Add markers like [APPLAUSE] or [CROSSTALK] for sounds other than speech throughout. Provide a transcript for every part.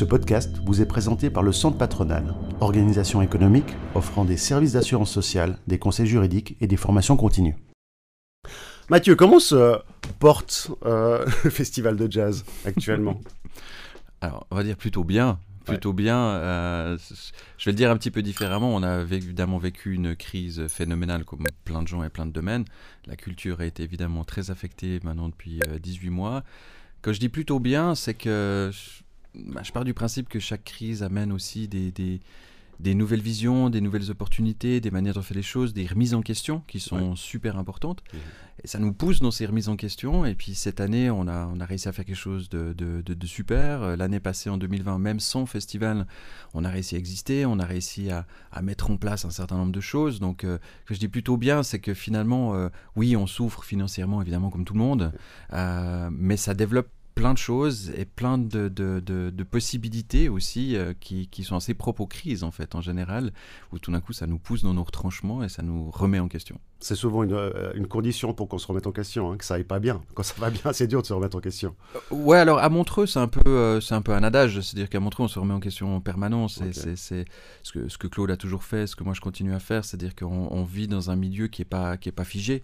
Ce podcast vous est présenté par le Centre Patronal, organisation économique offrant des services d'assurance sociale, des conseils juridiques et des formations continues. Mathieu, comment se porte euh, [LAUGHS] le festival de jazz actuellement? [LAUGHS] Alors, on va dire plutôt bien. Plutôt bien. Euh, je vais le dire un petit peu différemment. On a évidemment vécu une crise phénoménale comme plein de gens et plein de domaines. La culture a été évidemment très affectée maintenant depuis 18 euh, mois. Quand je dis plutôt bien, c'est que bah, je pars du principe que chaque crise amène aussi des, des, nouvelles visions, des nouvelles opportunités, des manières de faire les choses, des remises en question qui sont super importantes. Mmh. Et ça nous pousse dans ces remises en question. Et puis cette année, on a, on a réussi à faire quelque chose de, de, super. Euh, l'année passée, en 2020, même sans festival, on a réussi à exister, on a réussi à, à mettre en place un certain nombre de choses. Donc, euh, ce que je dis plutôt bien, c'est que finalement, euh, oui, on souffre financièrement, évidemment, comme tout le monde, mais ça développe plein de choses et plein de, de, de, possibilités aussi euh, qui, qui, sont assez propres aux crises en fait en général, où tout d'un coup ça nous pousse dans nos retranchements et ça nous remet en question. C'est souvent une, euh, une, condition pour qu'on se remette en question, hein, que ça aille pas bien. Quand ça va bien, [LAUGHS] c'est dur de se remettre en question. Euh, ouais, alors à Montreux, c'est un peu, c'est un peu un adage, c'est-à-dire qu'à Montreux, on se remet en question en permanence. C'est ce que, ce que Claude a toujours fait, ce que moi je continue à faire, c'est-à-dire qu'on vit dans un milieu qui est pas, qui est pas figé.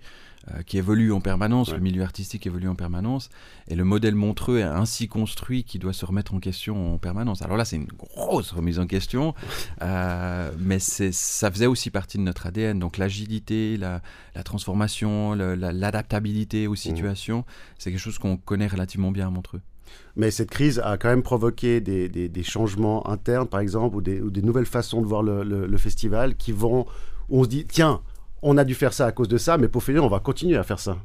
Euh, qui évolue en permanence, le milieu artistique évolue en permanence, et le modèle montreux est ainsi construit qu'il doit se remettre en question en permanence. Alors là, c'est une grosse remise en question, [LAUGHS] euh, mais ça faisait aussi partie de notre ADN. Donc l'agilité, la, transformation, l'adaptabilité aux mmh. situations, c'est quelque chose qu'on connaît relativement bien à Montreux. Mais cette crise a quand même provoqué des, changements internes, par exemple, ou des, nouvelles façons de voir le, le, festival qui vont, on se dit, tiens, on a dû faire ça à cause de ça, mais pour finir, on va continuer à faire ça.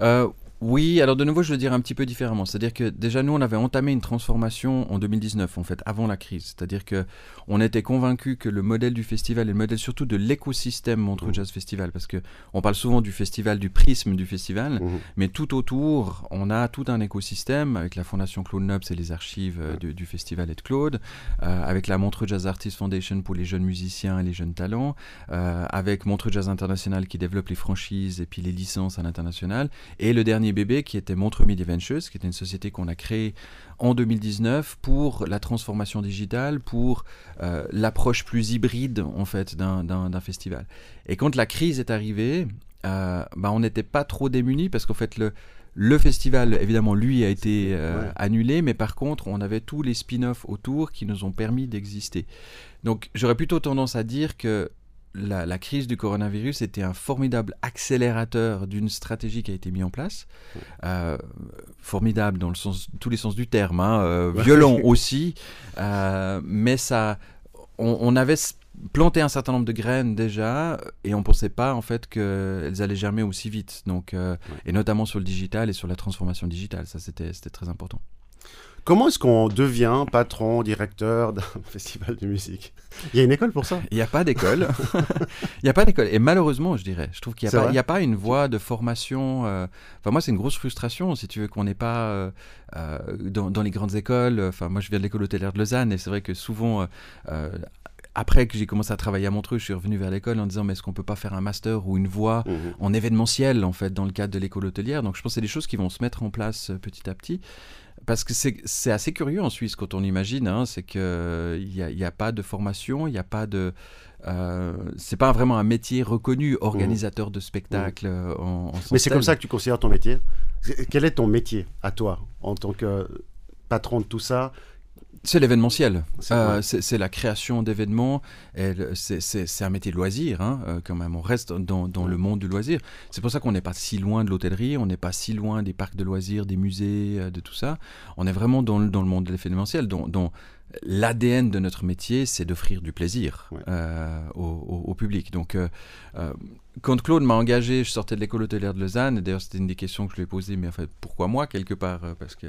Euh, oui, alors de nouveau, je le dire un petit peu différemment. C'est-à-dire que déjà, nous, on avait entamé une transformation en 2019, en fait, avant la crise. C'est-à-dire que on était convaincus que le modèle du festival et le modèle surtout de l'écosystème Montreux mmh. Jazz Festival, parce que on parle souvent du festival, du prisme du festival, mmh. mais tout autour, on a tout un écosystème avec la Fondation Claude Nobs et les archives euh, du, festival et de Claude, euh, avec la Montreux Jazz Artist Foundation pour les jeunes musiciens et les jeunes talents, euh, avec Montreux Jazz International qui développe les franchises et puis les licences à l'international, et le dernier bébé qui était Montre Media Ventures, qui était une société qu'on a créée en 2019 pour la transformation digitale, pour euh, l'approche plus hybride en fait d'un festival. Et quand la crise est arrivée, euh, bah, on n'était pas trop démunis parce qu'en fait le, le festival, évidemment, lui a été euh, annulé, mais par contre, on avait tous les spin-offs autour qui nous ont permis d'exister. Donc, j'aurais plutôt tendance à dire que la, crise du coronavirus était un formidable accélérateur d'une stratégie qui a été mise en place. Euh, formidable dans le sens, tous les sens du terme, hein, euh, violent [LAUGHS] aussi, euh, mais ça, on, avait planté un certain nombre de graines déjà et on ne pensait pas en fait qu'elles allaient germer aussi vite. Donc, et notamment sur le digital et sur la transformation digitale, ça c'était très important. Comment est-ce qu'on devient patron, directeur d'un [LAUGHS] festival de musique? Il y a une école pour ça? Il n'y a pas d'école. [LAUGHS] Il n'y a pas d'école. Et malheureusement, je dirais, je trouve qu'il n'y a, a, pas une voie de formation. Euh, enfin, moi, c'est une grosse frustration, si tu veux, qu'on n'ait pas euh, euh, dans, les grandes écoles. Enfin, moi, je viens de l'école hôtelière de Lausanne, et c'est vrai que souvent après que j'ai commencé à travailler à Montreux, je suis revenu vers l'école en disant mais est-ce qu'on peut pas faire un master ou une voie mmh en événementiel en fait dans le cadre de l'école hôtelière? Donc je pense que c'est des choses qui vont se mettre en place petit à petit parce que c'est assez curieux en Suisse quand on imagine, hein, c'est qu'il n'y a, y a, pas de formation, il n'y a pas de... Euh, c'est pas vraiment un métier reconnu, organisateur de spectacles mmh. euh, en, Mais c'est comme ça que tu considères ton métier? Quel est ton métier à toi en tant que patron de tout ça? C'est l'événementiel. Euh, c'est la création d'événements. C'est un métier de loisir, hein, euh, quand même. On reste dans, le monde du loisir. C'est pour ça qu'on n'est pas si loin de l'hôtellerie, on n'est pas si loin des parcs de loisirs, des musées, euh, de tout ça. On est vraiment dans, dans le monde de l'événementiel, dont, dont l'ADN de notre métier, c'est d'offrir du plaisir au, public. Donc, quand Claude m'a engagé, je sortais de l'école hôtelière de Lausanne. D'ailleurs, c'était une des questions que je lui ai posées. Mais en fait, pourquoi moi, quelque part Parce que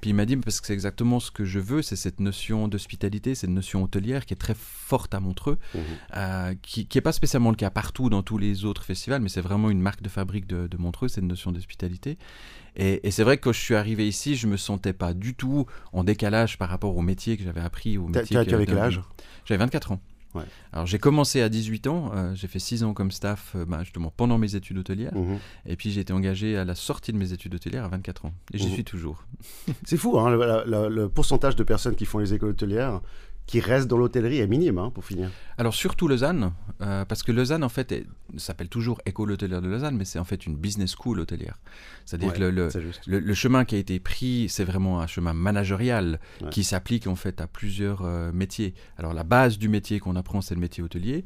puis il m'a dit, parce que c'est exactement ce que je veux, c'est cette notion d'hospitalité, cette notion hôtelière qui est très forte à Montreux, mmh. euh, qui n'est pas spécialement le cas partout dans tous les autres festivals, mais c'est vraiment une marque de fabrique de, Montreux, cette notion d'hospitalité. Et, c'est vrai que quand je suis arrivé ici, je me sentais pas du tout en décalage par rapport au métier que j'avais appris. Au métier tu avais quel âge? J'avais 24 ans. Alors j'ai commencé à 18 ans, euh, j'ai fait 6 ans comme staff bah, justement pendant mes études hôtelières, mhm. et puis j'ai été engagé à la sortie de mes études hôtelières à 24 ans, et j'y mhm. suis toujours. [LAUGHS] C'est fou, hein, le, pourcentage de personnes qui font les écoles hôtelières qui reste dans l'hôtellerie est minime, hein, pour finir. Alors surtout Lausanne, euh, parce que Lausanne en fait s'appelle toujours École hôtelière de Lausanne, mais c'est en fait une business school hôtelière. C'est-à-dire que le, le, chemin qui a été pris, c'est vraiment un chemin managérial qui s'applique en fait à plusieurs euh, métiers. Alors la base du métier qu'on apprend, c'est le métier hôtelier.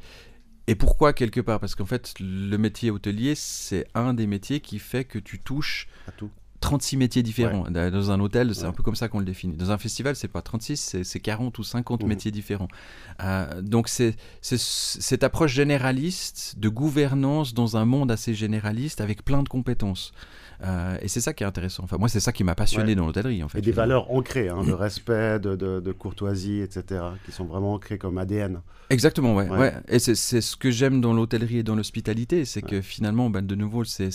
Et pourquoi quelque part? Parce qu'en fait, le métier hôtelier, c'est un des métiers qui fait que tu touches à tout. 36 métiers différents. Dans un hôtel, c'est un peu comme ça qu'on le définit. Dans un festival, c'est pas 36, c'est 40 ou 50 mmh. métiers différents. Euh, donc c'est cette approche généraliste de gouvernance dans un monde assez généraliste avec plein de compétences. Euh, et c'est ça qui est intéressant. Enfin, moi, c'est ça qui m'a passionné dans l'hôtellerie, en fait. Et des valeurs ancrées, hein, de respect, de, de, courtoisie, etc., qui sont vraiment ancrées comme ADN. Exactement, ouais. ouais. Et c'est ce que j'aime dans l'hôtellerie et dans l'hospitalité, c'est que finalement, ben, de nouveau, c'est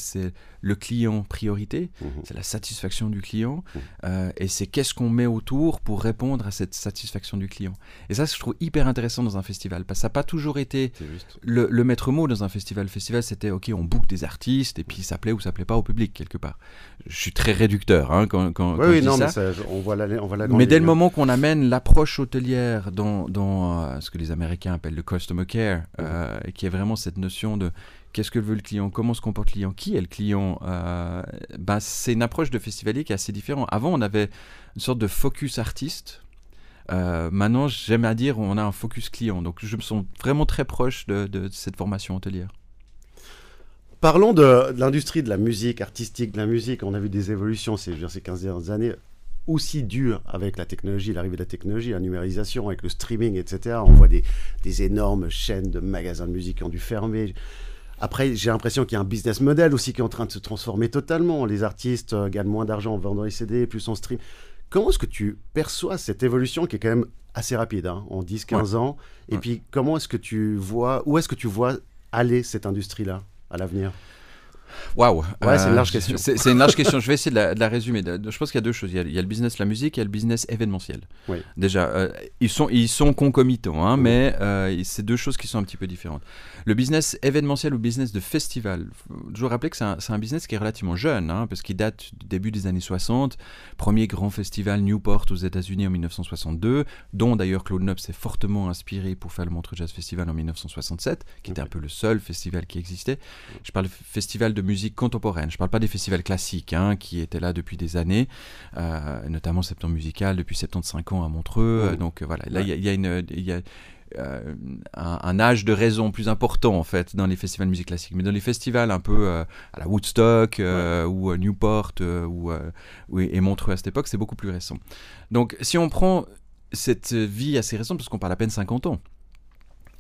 le client priorité, mhm. c'est la satisfaction du client, mhm. euh, et c'est qu'est-ce qu'on met autour pour répondre à cette satisfaction du client. Et ça, je trouve hyper intéressant dans un festival, parce que ça n'a pas toujours été le, le, maître mot dans un festival. Le festival, c'était, OK, on book des artistes, et puis ça plaît ou ça plaît pas au public, quelque part. Je suis très réducteur hein, quand, quand, oui, non, Mais on voit la, on voit la Mais dès le moment qu'on amène l'approche hôtelière dans, dans euh, ce que les Américains appellent le customer care, euh, et qui est vraiment cette notion de qu'est-ce que veut le client, comment se comporte le client, qui est le client, euh, ben, c'est une approche de festivalier qui est assez différente. Avant, on avait une sorte de focus artiste. maintenant, j'aime à dire, on a un focus client. Donc, je me sens vraiment très proche de, de cette formation hôtelière. Parlons de, l'industrie de la musique, artistique de la musique. On a vu des évolutions ces, ces 15 dernières années, aussi dures avec la technologie, l'arrivée de la technologie, la numérisation, avec le streaming, etc. On voit des, énormes chaînes de magasins de musique qui ont dû fermer. Après, j'ai l'impression qu'il y a un business model aussi qui est en train de se transformer totalement. Les artistes euh, gagnent moins d'argent en vendant les CD, plus en stream. Comment est-ce que tu perçois cette évolution qui est quand même assez rapide, hein, en 10-15 ans? Et puis, comment est-ce que tu vois, où est-ce que tu vois aller cette industrie-là? À l'avenir Waouh Ouais, c'est une large euh, question. C'est une large question. Je vais essayer de la, résumer. je pense qu'il y a deux choses. Il y a, le business la musique et il y a le business événementiel. Oui. Déjà, euh, ils, sont, ils sont concomitants, hein, mais euh, c'est deux choses qui sont un petit peu différentes. Le business événementiel ou business de festival, je veux rappeler que c'est un, un, business qui est relativement jeune, hein, parce qu'il date du début des années 60. Premier grand festival Newport aux États-Unis en 1962, dont d'ailleurs Claude Nob s'est fortement inspiré pour faire le Montreux Jazz Festival en 1967, qui était un peu le seul festival qui existait. Je parle de festival de musique contemporaine. Je ne parle pas des festivals classiques hein, qui étaient là depuis des années, euh, notamment Septembre Musical depuis 75 ans à Montreux. Donc voilà, là il y, a, une, y a euh, un, âge de raison plus important en fait dans les festivals de musique classique. Mais dans les festivals un peu euh, à la Woodstock ou Newport ou, et Montreux à cette époque, c'est beaucoup plus récent. Donc si on prend cette vie assez récente, parce qu'on parle à peine 50 ans,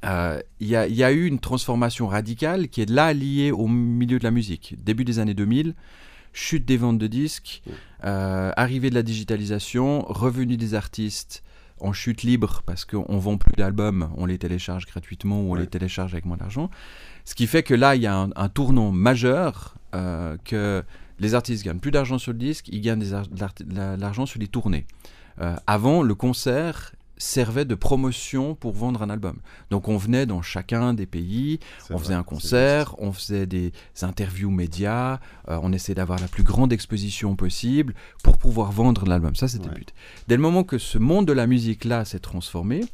euh, il y, a eu une transformation radicale qui est là liée au milieu de la musique. Début des années 2000, chute des ventes de disques, euh, arrivée de la digitalisation, revenu des artistes en chute libre parce qu'on vend plus d'albums, on les télécharge gratuitement ou on les télécharge avec moins d'argent. Ce qui fait que là, il y a un, tournant majeur euh, que les artistes gagnent plus d'argent sur le disque, ils gagnent de l'argent sur les tournées. avant, le concert servait de promotion pour vendre un album. Donc on venait dans chacun des pays, on faisait un concert, on faisait des interviews médias, euh, on essayait d'avoir la plus grande exposition possible pour pouvoir vendre l'album. Ça c'était le but. Dès le moment que ce monde de la musique là s'est transformé,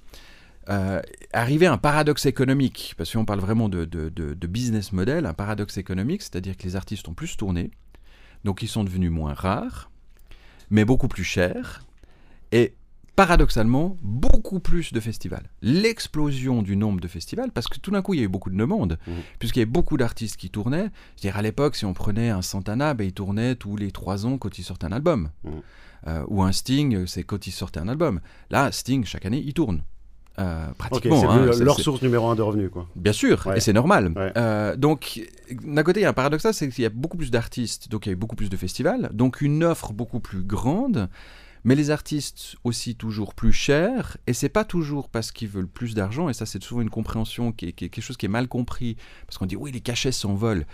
euh, arrivait un paradoxe économique, parce qu'on parle vraiment de, de, de, business model, un paradoxe économique, c'est-à-dire que les artistes ont plus tourné, donc ils sont devenus moins rares, mais beaucoup plus chers, et paradoxalement, beaucoup plus de festivals. L'explosion du nombre de festivals, parce que tout d'un coup, il y a eu beaucoup de demandes, mmh. puisqu'il y avait beaucoup d'artistes qui tournaient. C'est-à-dire, à l'époque, si on prenait un Santana, ben, il tournait tous les trois ans quand il sortait un album. Mmh. Euh, ou un Sting, c'est quand il sortait un album. Là, Sting, chaque année, il tourne. Euh, pratiquement. c'est hein, leur source numéro un de revenus. Quoi. Bien sûr, et c'est normal. Euh, donc, d'un côté, il y a un paradoxe, c'est qu'il y a beaucoup plus d'artistes, donc il y a eu beaucoup plus de festivals, donc une offre beaucoup plus grande mais les artistes aussi toujours plus chers, et c'est pas toujours parce qu'ils veulent plus d'argent, et ça c'est souvent une compréhension qui est, quelque chose qui est mal compris, parce qu'on dit oui les cachets s'envolent.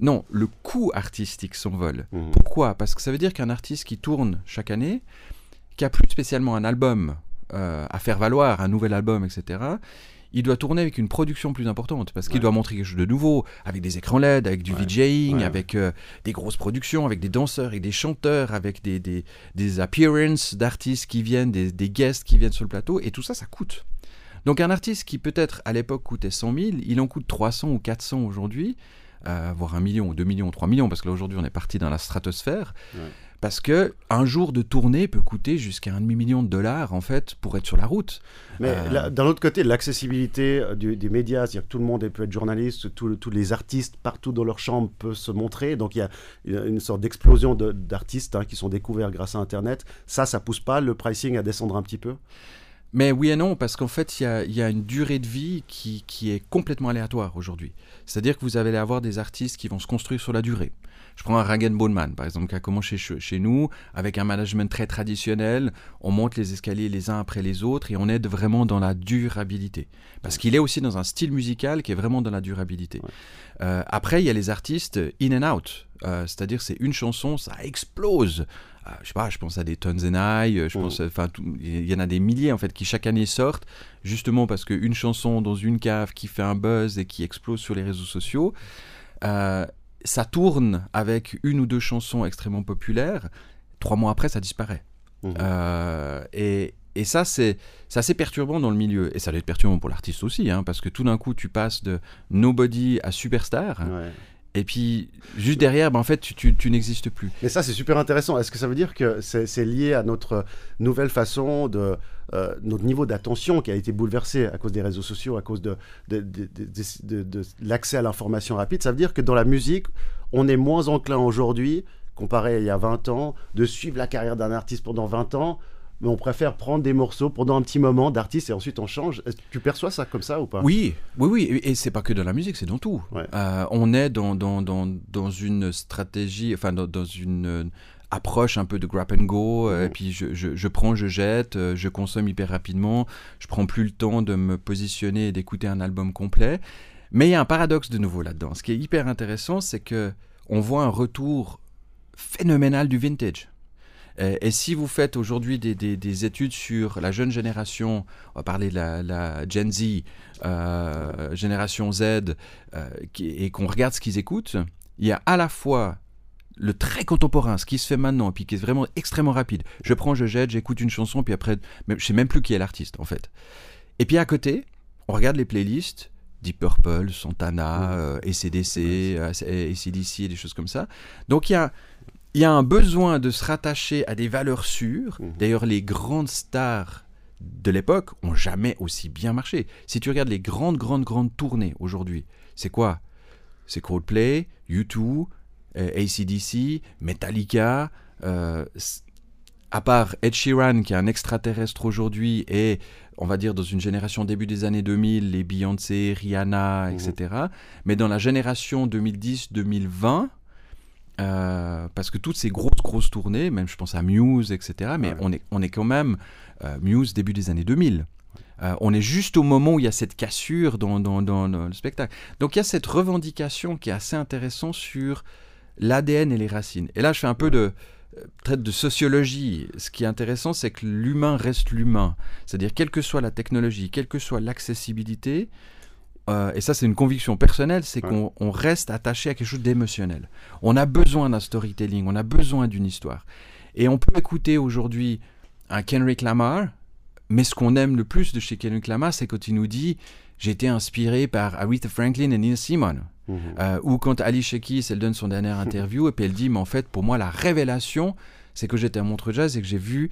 Non, le coût artistique s'envole. Mmh. Pourquoi? Parce que ça veut dire qu'un artiste qui tourne chaque année, qui a plus spécialement un album euh, à faire valoir, un nouvel album, etc., il doit tourner avec une production plus importante parce qu'il doit montrer quelque chose de nouveau, avec des écrans LED, avec du VJing, avec euh, des grosses productions, avec des danseurs et des chanteurs, avec des, des, des appearances d'artistes qui viennent, des, des guests qui viennent sur le plateau, et tout ça, ça coûte. Donc un artiste qui peut-être à l'époque coûtait 100 000, il en coûte 300 ou 400 aujourd'hui, euh, voire 1 million ou 2 millions ou 3 millions, parce que là aujourd'hui on est parti dans la stratosphère. Parce que un jour de tournée peut coûter jusqu'à un demi-million de dollars en fait pour être sur la route. Mais euh, d'un autre côté, l'accessibilité euh, des médias, c'est-à-dire que tout le monde peut être journaliste, tous les artistes partout dans leur chambre peuvent se montrer. Donc il y a une sorte d'explosion d'artistes hein, qui sont découverts grâce à Internet. Ça, ça pousse pas le pricing à descendre un petit peu? Mais oui et non, parce qu'en fait, il y, a, une durée de vie qui, est complètement aléatoire aujourd'hui. C'est-à-dire que vous allez avoir des artistes qui vont se construire sur la durée. Je prends un Ragen Boneman, par exemple, qui a commencé chez, nous avec un management très traditionnel. On monte les escaliers les uns après les autres et on est vraiment dans la durabilité. Parce qu'il est aussi dans un style musical qui est vraiment dans la durabilité. Euh, après, il y a les artistes in and out. Euh, c'est-à-dire, c'est une chanson, ça explose. Euh, je sais pas, je pense à des Tons and I, je pense, enfin, il y en a des milliers en fait qui chaque année sortent, justement parce qu'une chanson dans une cave qui fait un buzz et qui explose sur les réseaux sociaux, ça tourne avec une ou deux chansons extrêmement populaires, trois mois après, ça disparaît. Mmh. Euh, et, et, ça, c'est assez perturbant dans le milieu. Et ça doit être perturbant pour l'artiste aussi, hein, parce que tout d'un coup, tu passes de nobody à superstar. Et puis, juste derrière, ben, en fait, tu, tu, n'existes plus. Mais ça, c'est super intéressant. Est-ce que ça veut dire que c'est lié à notre nouvelle façon de. Euh, notre niveau d'attention qui a été bouleversé à cause des réseaux sociaux, à cause de, de, de, de l'accès à l'information rapide Ça veut dire que dans la musique, on est moins enclin aujourd'hui, comparé à il y a 20 ans, de suivre la carrière d'un artiste pendant 20 ans mais on préfère prendre des morceaux pendant un petit moment d'artiste et ensuite on change. Tu perçois ça comme ça ou pas? Oui, oui, oui. Et c'est pas que dans la musique, c'est dans tout. Euh, on est dans, dans, dans, dans, une stratégie, enfin dans, une approche un peu de grab and go, euh, et mhm. puis je, je, je, prends, je jette, je consomme hyper rapidement, je prends plus le temps de me positionner et d'écouter un album complet. Mais il y a un paradoxe de nouveau là-dedans. Ce qui est hyper intéressant, c'est que on voit un retour phénoménal du vintage. Euh, et si vous faites aujourd'hui des, études sur la jeune génération, on va parler de la, Gen Z, euh, génération Z, euh, et qu'on regarde ce qu'ils écoutent, il y a à la fois le très contemporain, ce qui se fait maintenant, et puis qui est vraiment extrêmement rapide. Je prends, je jette, j'écoute une chanson, puis après, je sais même plus qui est l'artiste en fait. Et puis à côté, on regarde les playlists, Deep Purple, Santana, ACDC, ACDC, des choses comme ça. Donc il y a y a un besoin de se rattacher à des valeurs sûres. Mhm. D'ailleurs, les grandes stars de l'époque ont jamais aussi bien marché. Si tu regardes les grandes, grandes, grandes tournées aujourd'hui, c'est quoi? C'est Coldplay, U2, euh, ACDC, Metallica. Euh, à part Ed Sheeran, qui est un extraterrestre aujourd'hui, et on va dire dans une génération début des années 2000, les Beyoncé, Rihanna, etc. Mhm. Mais dans la génération 2010-2020, euh, parce que toutes ces grosses, grosses tournées, même je pense à Muse, etc., mais on, est, on est quand même euh, Muse début des années 2000. Euh, on est juste au moment où il y a cette cassure dans, dans, dans, le spectacle. Donc il y a cette revendication qui est assez intéressante sur l'ADN et les racines. Et là, je fais un peu de traite de sociologie. Ce qui est intéressant, c'est que l'humain reste l'humain. C'est-à-dire, quelle que soit la technologie, quelle que soit l'accessibilité, euh, et ça c'est une conviction personnelle, c'est qu'on reste attaché à quelque chose d'émotionnel. On a besoin d'un storytelling, on a besoin d'une histoire. Et on peut écouter aujourd'hui un Kendrick Lamar, mais ce qu'on aime le plus de chez Kendrick Lamar, c'est quand il nous dit j'ai été inspiré par Aretha Franklin et Nina Simone. Mhm. Euh, ou quand Ali Sheikhi, elle donne son dernière [LAUGHS] interview, et puis elle dit, mais en fait, pour moi, la révélation, c'est que j'étais à Montreux Jazz et que j'ai vu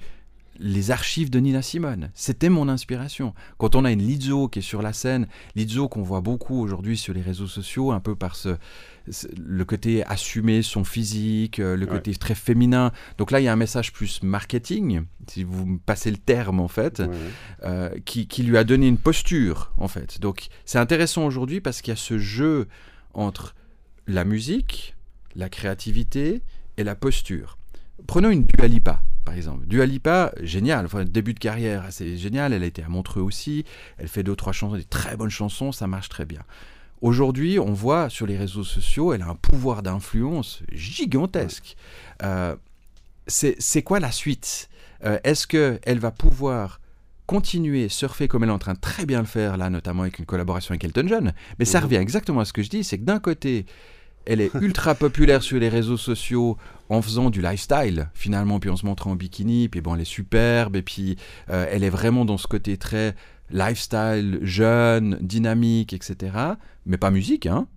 les archives de Nina Simone. C'était mon inspiration. Quand on a une Lizzo qui est sur la scène, Lizzo qu'on voit beaucoup aujourd'hui sur les réseaux sociaux, un peu par ce, le côté assumer son physique, euh, le côté très féminin. Donc là, il y a un message plus marketing, si vous me passez le terme en fait, euh, qui, qui, lui a donné une posture en fait. Donc c'est intéressant aujourd'hui parce qu'il y a ce jeu entre la musique, la créativité et la posture. Prenons une Dualipa par exemple. Dua Lipa, génial, enfin, début de carrière assez génial, elle a été à Montreux aussi, elle fait deux, trois chansons, des très bonnes chansons, ça marche très bien. Aujourd'hui, on voit sur les réseaux sociaux, elle a un pouvoir d'influence gigantesque. Euh, c'est quoi la suite? Euh, Est-ce qu'elle va pouvoir continuer, surfer comme elle est en train de très bien le faire, là, notamment avec une collaboration avec Elton John. Mais ça Mhm. revient exactement à ce que je dis, c'est que d'un côté, elle est ultra populaire sur les réseaux sociaux en faisant du lifestyle, finalement, puis en se montrant en bikini, puis bon, elle est superbe, et puis euh, elle est vraiment dans ce côté très lifestyle, jeune, dynamique, etc. Mais pas musique, hein.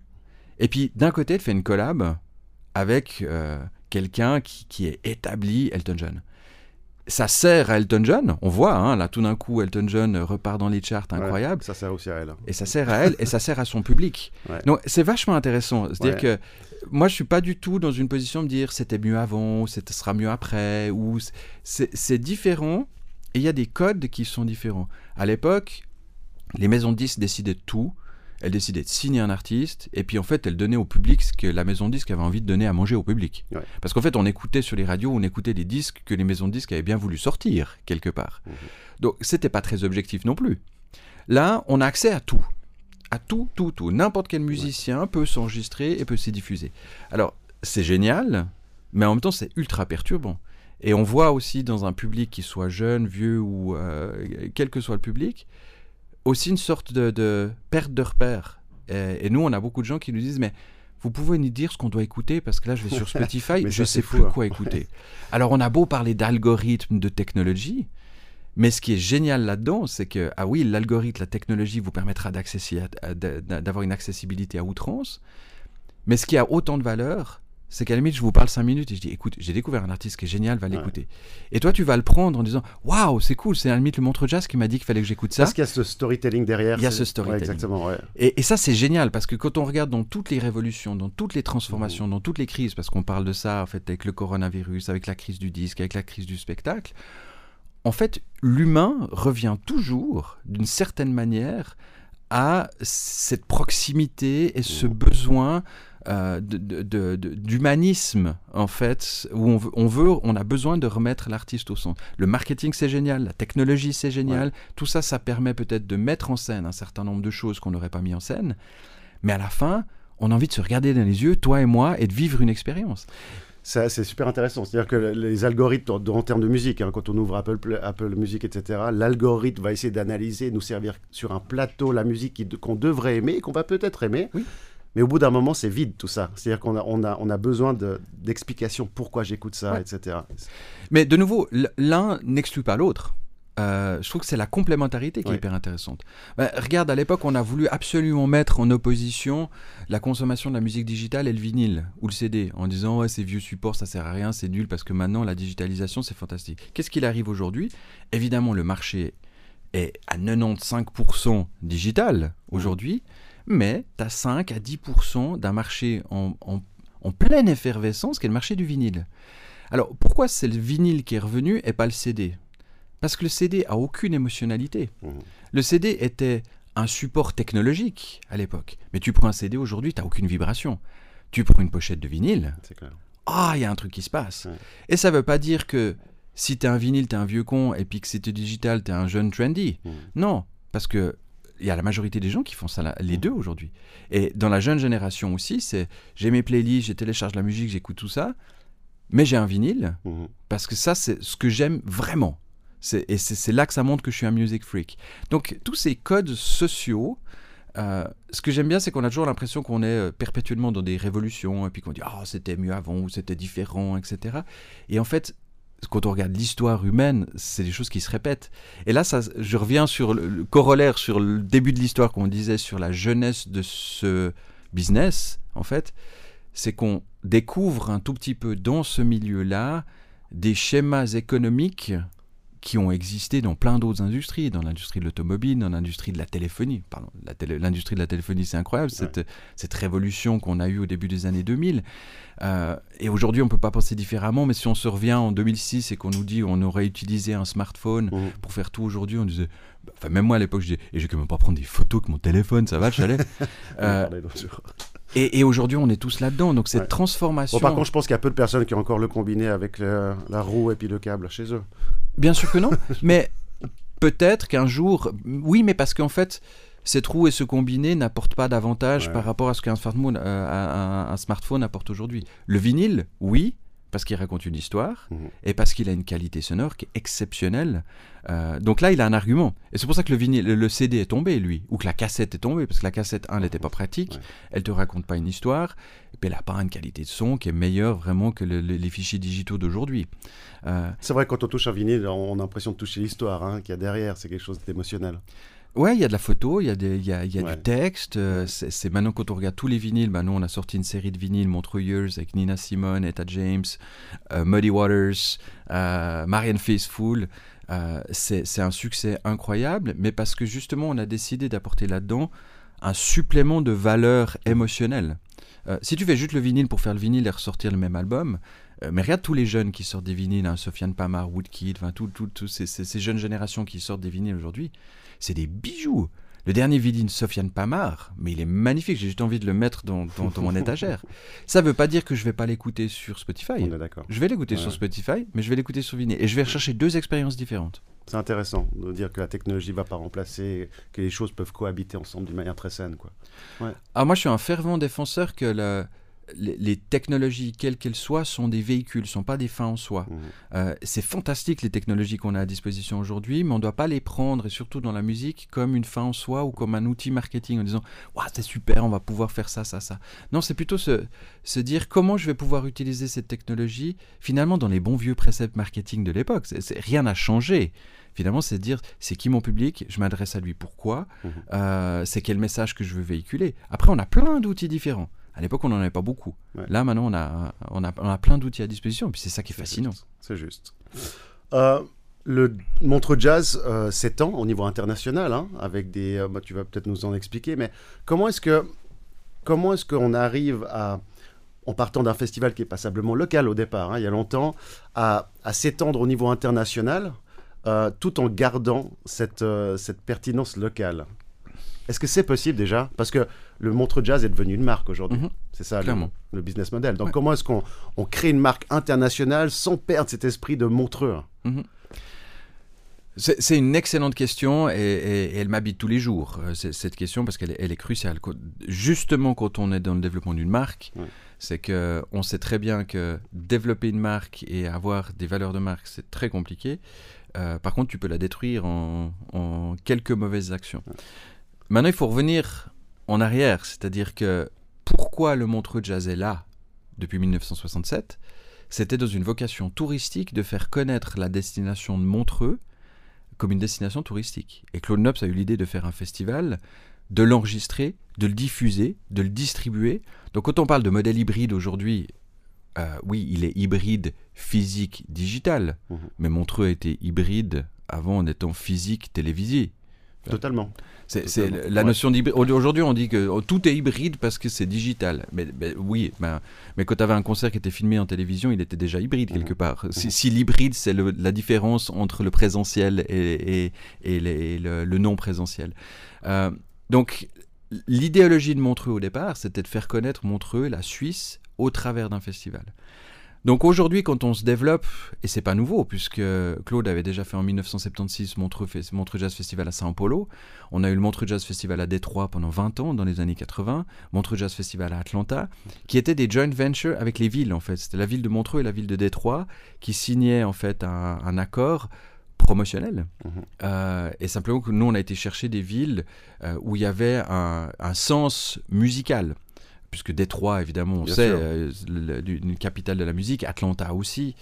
Et puis, d'un côté, elle fait une collab avec euh, quelqu'un qui, qui est établi, Elton John. Ça sert à Elton John, on voit, hein, là tout d'un coup Elton John repart dans les charts, incroyable. Ouais, ça sert aussi à elle. Et ça sert à elle et ça sert à son public. [LAUGHS] Ouais. Donc c'est vachement intéressant. C'est-à-dire Ouais. que moi je suis pas du tout dans une position de dire c'était mieux avant, ou ce sera mieux après, ou c'est c'est différent et il y a des codes qui sont différents. À l'époque, les maisons de disques décidaient de tout. Elles décidaient de signer un artiste et puis en fait elles donnaient au public ce que la maison de disques avait envie de donner à manger au public. Ouais. Parce qu'en fait on écoutait sur les radios, on écoutait des disques que les maisons de disques avaient bien voulu sortir quelque part. Mhm. Donc c'était pas très objectif non plus. Là, on a accès à tout. À tout, tout, tout. N'importe quel musicien peut s'enregistrer et peut s'y diffuser. Alors, c'est génial, mais en même temps, c'est ultra perturbant. Et on voit aussi dans un public qui soit jeune, vieux ou euh, quel que soit le public, aussi une sorte de, de perte de repère. Et, et nous, on a beaucoup de gens qui nous disent, mais vous pouvez nous dire ce qu'on doit écouter parce que là, je vais sur [LAUGHS] Spotify, je ça, sais fou, plus hein. quoi écouter. [LAUGHS] Alors, on a beau parler d'algorithmes, de technologie, mais ce qui est génial là-dedans, c'est que, ah oui, l'algorithme, la technologie vous permettra d'avoir une accessibilité à outrance, mais ce qui a autant de valeur, c'est qu'à la limite, je vous parle cinq minutes et je dis, écoute, j'ai découvert un artiste qui est génial, va Ouais. l'écouter. Et toi, tu vas le prendre en disant, waouh, c'est cool, c'est à la limite le montre jazz qui m'a dit qu'il fallait que j'écoute ça. Parce qu'il y a ce storytelling derrière. Il y a ce storytelling. Ouais, exactement, ouais. Et, et ça, c'est génial parce que quand on regarde dans toutes les révolutions, dans toutes les Mmh. transformations, dans toutes les crises, parce qu'on parle de ça en fait avec le coronavirus, avec la crise du disque, avec la crise du spectacle, en fait, l'humain revient toujours, d'une certaine manière, à cette proximité et ce Mmh. besoin euh, d'humanisme, en fait, où on veut, on veut, on a besoin de remettre l'artiste au centre. Le marketing, c'est génial, la technologie, c'est génial. Tout ça, ça permet peut-être de mettre en scène un certain nombre de choses qu'on n'aurait pas mis en scène. Mais à la fin, on a envie de se regarder dans les yeux, toi et moi, et de vivre une expérience. Ça, C'est super intéressant. C'est-à-dire que les algorithmes, en, en termes de musique, hein, quand on ouvre Apple, Apple Music, etc., l'algorithme va essayer d'analyser, nous servir sur un plateau la musique qu'on devrait aimer, qu'on va peut-être aimer. Oui. Mais au bout d'un moment, c'est vide tout ça. C'est-à-dire qu'on a, on a, on a besoin de- d'explications pourquoi j'écoute ça, Ouais. etc. Mais de nouveau, l'un n'exclut pas l'autre. Euh, je trouve que c'est la complémentarité qui est hyper intéressante. Ben, regarde, à l'époque, on a voulu absolument mettre en opposition la consommation de la musique digitale et le vinyle ou le CD, en disant ouais, ces vieux supports, ça sert à rien, c'est nul parce que maintenant la digitalisation, c'est fantastique. Qu'est-ce qu'il arrive aujourd'hui? Évidemment, le marché est à 95% digital aujourd'hui, mais tu as 5 à 10% d'un marché en, en- en pleine effervescence qui est le marché du vinyle. Alors pourquoi c'est le vinyle qui est revenu et pas le CD Parce que le CD a aucune émotionnalité. Mhm. Le CD était un support technologique à l'époque. Mais tu prends un CD aujourd'hui, tu n'as aucune vibration. Tu prends une pochette de vinyle, ah, il y a un truc qui se passe. Ouais. Et ça veut pas dire que si t'es un vinyle, t'es un vieux con, et puis que si t'es digital, t'es un jeune trendy. Mhm. Non, parce que il y a la majorité des gens qui font ça, les Mhm. deux aujourd'hui. Et dans la jeune génération aussi, c'est j'ai mes playlists, j'ai télécharge la musique, j'écoute tout ça, mais j'ai un vinyle parce que ça, c'est ce que j'aime vraiment. Et c'est là que ça montre que je suis un music freak. Donc, tous ces codes sociaux, euh, ce que j'aime bien, c'est qu'on a toujours l'impression qu'on est euh, perpétuellement dans des révolutions, et puis qu'on dit Ah, c'était mieux avant, ou c'était différent, etc. Et en fait, quand on regarde l'histoire humaine, c'est des choses qui se répètent. Et là, je reviens sur le, le corollaire, sur le début de l'histoire qu'on disait sur la jeunesse de ce business, en fait, c'est qu'on découvre un tout petit peu dans ce milieu-là des schémas économiques qui ont existé dans plein d'autres industries, dans l'industrie de l'automobile, dans l'industrie de la téléphonie. Pardon, l'industrie de la téléphonie, c'est incroyable, cette, cette révolution qu'on a eue au début des années 2000. Euh, et aujourd'hui, on ne peut pas penser différemment, mais si on se revient en 2006 et qu'on nous dit on aurait utilisé un smartphone Mhm. pour faire tout aujourd'hui, on disait... bah, Enfin, même moi à l'époque, je disais, et je vais quand même pas prendre des photos avec mon téléphone, ça va le chalet [LAUGHS] Euh. Et, et aujourd'hui, on est tous là-dedans. Donc, cette Ouais. transformation. Bon, par contre, je pense qu'il y a peu de personnes qui ont encore le combiné avec le- la roue et puis le câble chez eux. Bien sûr que non. [LAUGHS] mais peut-être qu'un jour. Oui, mais parce qu'en fait, cette roue et ce combiné n'apportent pas d'avantage Ouais. par rapport à ce qu'un smartphone, euh, un smartphone apporte aujourd'hui. Le vinyle, oui. Parce qu'il raconte une histoire Mhm. et parce qu'il a une qualité sonore qui est exceptionnelle. Euh, donc là, il a un argument. Et c'est pour ça que le, vinyle, le, le CD est tombé, lui, ou que la cassette est tombée, parce que la cassette, un, n'était pas pratique, Ouais. elle te raconte pas une histoire, et puis elle n'a pas une qualité de son qui est meilleure vraiment que le- le- les fichiers digitaux d'aujourd'hui. Euh, C'est vrai, quand on touche un vinyle, on a l'impression de toucher l'histoire hein, qu'il y a derrière. C'est quelque chose d'émotionnel. Ouais, il y a de la photo, il y a, des- il y a, il y a Ouais. du texte. euh, c'est maintenant quand on regarde tous les vinyles, bah, nous on a sorti une série de vinyles montreuilleuses avec Nina Simone, Etta James, euh, Muddy Waters, euh, Marianne Faithfull. C'est un succès incroyable, mais parce que justement on a décidé d'apporter là-dedans un supplément de valeur émotionnelle. Si tu fais juste le vinyle pour faire le vinyle et ressortir le même album, mais regarde tous les jeunes qui sortent des vinyles, hein, Sofiane Pamar, Woodkid, enfin tout, tout, tout ces, ces- ces jeunes générations qui sortent des vinyles aujourd'hui, c'est des bijoux. Le dernier vinyle Sofiane Pamar, mais il est magnifique, j'ai juste envie de le mettre dans, dans- dans mon étagère. [LAUGHS] Ça veut pas dire que je vais pas l'écouter sur Spotify. On est d'accord. Je vais l'écouter Ouais. sur Spotify, mais je vais l'écouter sur vinyle. Et je vais rechercher deux expériences différentes. C'est intéressant de dire que la technologie va pas remplacer, que les choses peuvent cohabiter ensemble d'une manière très saine. Quoi. Ah, moi, je suis un fervent défenseur que la- les, les technologies, quelles qu'elles soient, sont des véhicules, sont pas des fins en soi. Mhm. Euh, c'est fantastique les technologies qu'on a à disposition aujourd'hui, mais on ne doit pas les prendre, et surtout dans la musique, comme une fin en soi ou comme un outil marketing en disant Waouh, c'est super, on va pouvoir faire ça, ça, ça. Non, c'est plutôt se, se dire comment je vais pouvoir utiliser cette technologie finalement dans les bons vieux préceptes marketing de l'époque. C'est- rien n'a changé. Finalement, c'est dire c'est qui mon public, je m'adresse à lui pourquoi, Mhm. euh, c'est quel message que je veux véhiculer. Après, on a plein d'outils différents. À l'époque, on n'en avait pas beaucoup. Ouais. Là, maintenant, on a, on a, on a plein d'outils à disposition, et puis c'est ça qui est fascinant. C'est juste. Euh, le Montreux Jazz euh, s'étend au niveau international, hein, avec des. euh, bah, tu vas peut-être nous en expliquer, mais comment est-ce que comment est-ce qu'on arrive à en partant d'un festival qui est passablement local au départ, hein, il y a longtemps, à, à s'étendre au niveau international, tout en gardant cette, cette pertinence locale? Est-ce que c'est possible déjà? Parce que le Montreux Jazz est devenu une marque aujourd'hui. Mhm. C'est ça le, business model. Donc Ouais. comment est-ce qu'on on crée une marque internationale sans perdre cet esprit de Montreux C'est c'est une excellente question et, et- et elle m'habite tous les jours, euh, cette question, parce qu'elle est, elle est cruciale. Justement, quand on est dans le développement d'une marque, c'est que on sait très bien que développer une marque et avoir des valeurs de marque, c'est très compliqué. Euh, par contre, tu peux la détruire en, en quelques mauvaises actions. Maintenant, il faut revenir en arrière, c'est-à-dire que pourquoi le Montreux Jazz est là depuis 1967 C'était dans une vocation touristique de faire connaître la destination de Montreux comme une destination touristique. Et Claude Nobs a eu l'idée de faire un festival, de l'enregistrer, de le diffuser, de le distribuer. Donc quand on parle de modèle hybride aujourd'hui, euh, oui, il est hybride physique digital, Mhm. mais Montreux était hybride avant en étant physique télévisé. Totalement. C'est la notion d'hybride. Aujourd'hui, on dit que oh, tout est hybride parce que c'est digital. Mais, mais oui, ben, mais quand tu avais un concert qui était filmé en télévision, il était déjà hybride quelque Mhm. part. Si, si l'hybride, c'est la différence entre le présentiel et, et- et les- le, le non présentiel. Euh, donc, l'idéologie de Montreux au départ, c'était de faire connaître Montreux, la Suisse, au travers d'un festival. Donc aujourd'hui, quand on se développe, et c'est pas nouveau, puisque Claude avait déjà fait en 1976 Montreux, Jazz Festival à São Paulo, on a eu le Montreux Jazz Festival à Détroit pendant 20 ans, dans les années 80, Montreux Jazz Festival à Atlanta, qui étaient des joint ventures avec les villes, en fait. C'était la ville de Montreux et la ville de Détroit qui signaient, en fait, un, un accord promotionnel. Mhm. Euh, et simplement que nous, on a été chercher des villes euh, où il y avait un, un sens musical. Puisque Détroit, évidemment, on Bien sait, euh, une capitale de la musique, Atlanta aussi.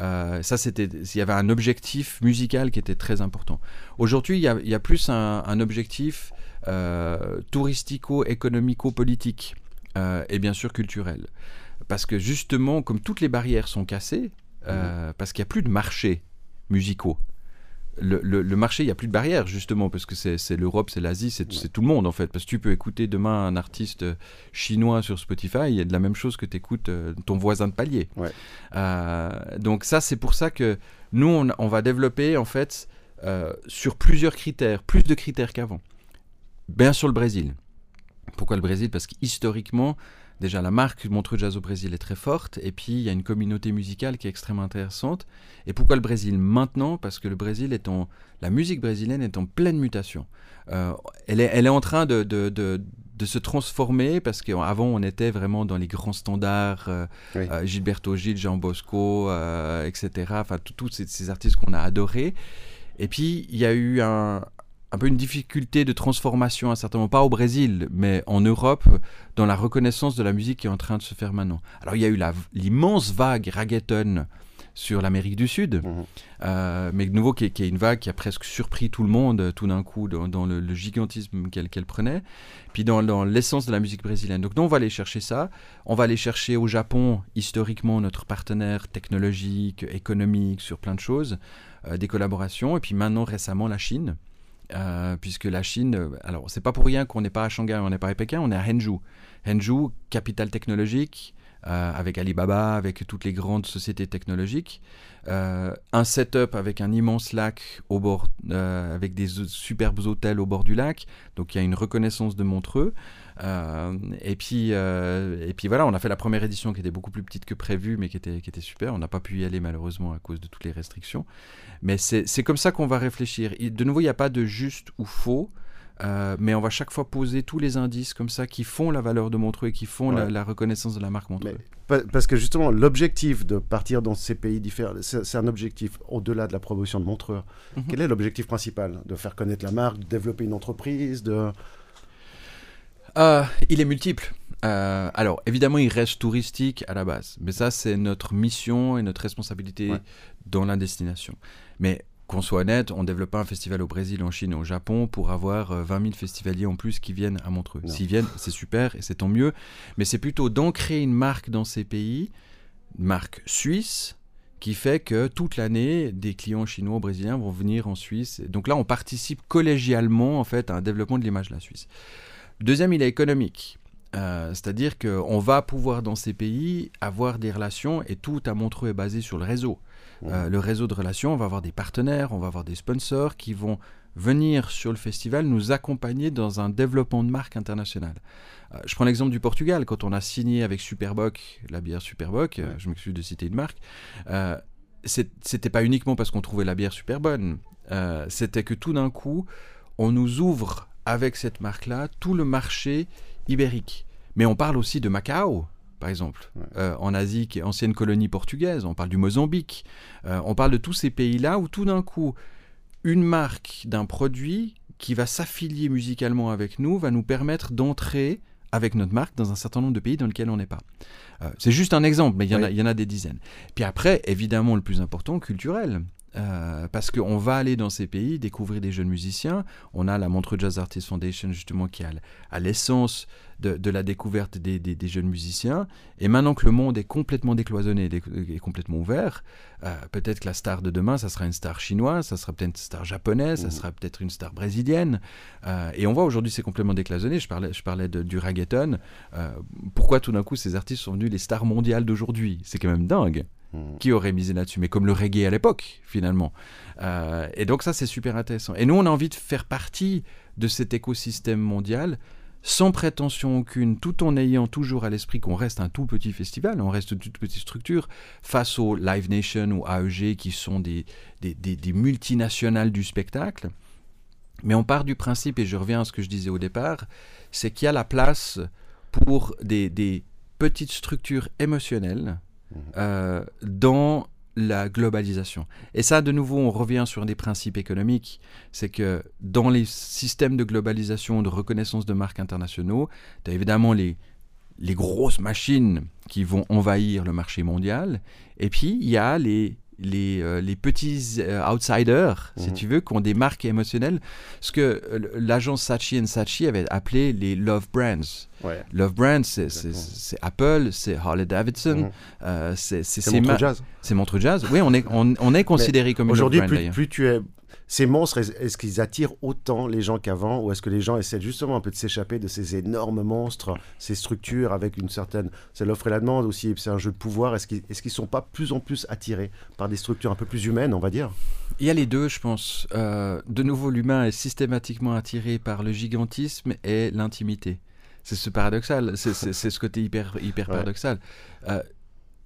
Euh, ça, c'était, il y avait un objectif musical qui était très important. Aujourd'hui, il y a, il y a plus un, un objectif euh, touristico-économico-politique et bien sûr culturel. Parce que justement, comme toutes les barrières sont cassées, euh, parce qu'il n'y a plus de marchés musicaux. Le, le- le marché, il n'y a plus de barrières, justement, parce que c'est l'Europe, c'est l'Asie, c'est Ouais. tout le monde, en fait. Parce que tu peux écouter demain un artiste euh, chinois sur Spotify, il y a de la même chose que tu écoutes ton voisin de palier. Ouais. Euh, donc ça, c'est pour ça que nous, on, on va développer, en fait, euh, sur plusieurs critères, plus de critères qu'avant. Bien sûr, le Brésil. Pourquoi le Brésil? Parce qu'historiquement, déjà la marque Montreux Jazz au Brésil est très forte, et puis il y a une communauté musicale qui est extrêmement intéressante. Et pourquoi le Brésil maintenant? Parce que le Brésil est en, la musique brésilienne est en pleine mutation. Euh, elle, est, elle est en train de, de- de- de se transformer parce qu'avant on était vraiment dans les grands standards, euh, euh, Gilberto Gil, Jean Bosco, etc. Enfin, tous ces, artistes qu'on a adorés. Et puis il y a eu un, un peu une difficulté de transformation, certainement pas au Brésil, mais en Europe, dans la reconnaissance de la musique qui est en train de se faire maintenant. Alors il y a eu l'immense vague reggaeton sur l'Amérique du Sud, mhm. euh, mais de nouveau qui est, une vague qui a presque surpris tout le monde euh, tout d'un coup dans, le, gigantisme qu'elle prenait, puis dans, l'essence de la musique brésilienne. Donc nous on va aller chercher ça, on va aller chercher au Japon historiquement notre partenaire technologique, économique sur plein de choses, euh, des collaborations, et puis maintenant récemment la Chine. Puisque la Chine, alors c'est pas pour rien qu'on n'est pas à Shanghai, on n'est pas à Pékin, on est à Henzhou. Henzhou, capitale technologique, euh, avec Alibaba, avec toutes les grandes sociétés technologiques. Euh, un setup avec un immense lac au bord, euh, avec des superbes hôtels au bord du lac. Donc il y a une reconnaissance de Montreux. Et, puis, et puis voilà, on a fait la première édition qui était beaucoup plus petite que prévu, mais qui était, qui était super. On n'a pas pu y aller malheureusement à cause de toutes les restrictions. Mais c'est comme ça qu'on va réfléchir. de nouveau, il n'y a pas de juste ou faux. Euh, mais on va chaque fois poser tous les indices comme ça qui font la valeur de Montreux et qui font la, reconnaissance de la marque Montreux. parce que justement, l'objectif de partir dans ces pays différents, c'est un objectif au-delà de la promotion de Montreux. Mhm. Quel est l'objectif principal? De faire connaître la marque, de développer une entreprise de... Euh, il est multiple. Euh, alors, évidemment, il reste touristique à la base. Mais ça, c'est notre mission et notre responsabilité dans la destination. Mais qu'on soit honnête, on ne développe pas un festival au Brésil, en Chine et au Japon pour avoir 20 euh, 000 festivaliers en plus qui viennent à Montreux. S'ils viennent, c'est super et c'est tant mieux. Mais c'est plutôt d'ancrer une marque dans ces pays, une marque suisse, qui fait que toute l'année, des clients chinois ou brésiliens vont venir en Suisse. Donc là, on participe collégialement en fait à un développement de l'image de la Suisse. Deuxième, il est économique. Euh, c'est-à-dire qu'on va pouvoir dans ces pays avoir des relations et tout à Montreux est basé sur le réseau. Euh, le réseau de relations, on va avoir des partenaires, on va avoir des sponsors qui vont venir sur le festival nous accompagner dans un développement de marque internationale. Euh, je prends l'exemple du Portugal, quand on a signé avec Superboc, la bière Superboc, euh, je m'excuse de citer une marque, c'était pas uniquement parce qu'on trouvait la bière super bonne, c'était que tout d'un coup, on nous ouvre avec cette marque-là tout le marché ibérique. Mais on parle aussi de Macao, par exemple, euh, en Asie, qui est ancienne colonie portugaise, on parle du Mozambique, euh, on parle de tous ces pays-là où tout d'un coup, une marque d'un produit qui va s'affilier musicalement avec nous va nous permettre d'entrer avec notre marque dans un certain nombre de pays dans lesquels on n'est pas. Euh, c'est juste un exemple, mais il y, y, en a des dizaines. Puis après, évidemment, le plus important, culturel. Euh, parce qu'on va aller dans ces pays découvrir des jeunes musiciens. On a la Montreux Jazz Artists Foundation justement qui a à l'essence de, la découverte des, jeunes musiciens. Et maintenant que le monde est complètement décloisonné et complètement ouvert, euh, peut-être que la star de demain, ça sera une star chinoise, ça sera peut-être une star japonaise, ça mmh. sera peut-être une star brésilienne. Euh, et on voit aujourd'hui c'est complètement décloisonné. Je parlais, je parlais du reggaeton. pourquoi tout d'un coup ces artistes sont devenus les stars mondiales d'aujourd'hui? C'est quand même dingue. Hmm. Qui aurait misé là-dessus? Mais comme le reggae à l'époque, finalement. Euh, et donc ça, c'est super intéressant. Et nous, on a envie de faire partie de cet écosystème mondial sans prétention aucune, tout en ayant toujours à l'esprit qu'on reste un tout petit festival, on reste une toute petite structure, face aux Live Nation ou AEG qui sont des, des, multinationales du spectacle. Mais on part du principe, et je reviens à ce que je disais au départ, c'est qu'il y a la place pour des, des petites structures émotionnelles euh, dans la globalisation. Et ça, de nouveau, on revient sur des principes économiques. C'est que dans les systèmes de globalisation, de reconnaissance de marques internationaux, tu as évidemment les, les grosses machines qui vont envahir le marché mondial. Et puis, il y a les les, euh, les petits euh, outsiders, si mhm. tu veux, qui ont des marques émotionnelles. Ce que euh, l'agence Saatchi Saatchi avait appelé les love brands. Love brands, c'est Apple, c'est Harley Davidson, mhm. c'est Montreux Jazz. C'est Montreux Jazz. Oui, on est, on, est [LAUGHS] considéré comme. Aujourd'hui, plus tu es ces monstres, est-ce qu'ils attirent autant les gens qu'avant ou est-ce que les gens essaient justement un peu de s'échapper de ces énormes monstres, ces structures avec une certaine... C'est l'offre et la demande aussi, c'est un jeu de pouvoir. Est-ce qu'ils ne sont pas plus en plus attirés par des structures un peu plus humaines, on va dire? Il y a les deux, je pense. Euh, de nouveau, l'humain est systématiquement attiré par le gigantisme et l'intimité. C'est ce paradoxal, c'est ce côté hyper, hyper paradoxal. Euh,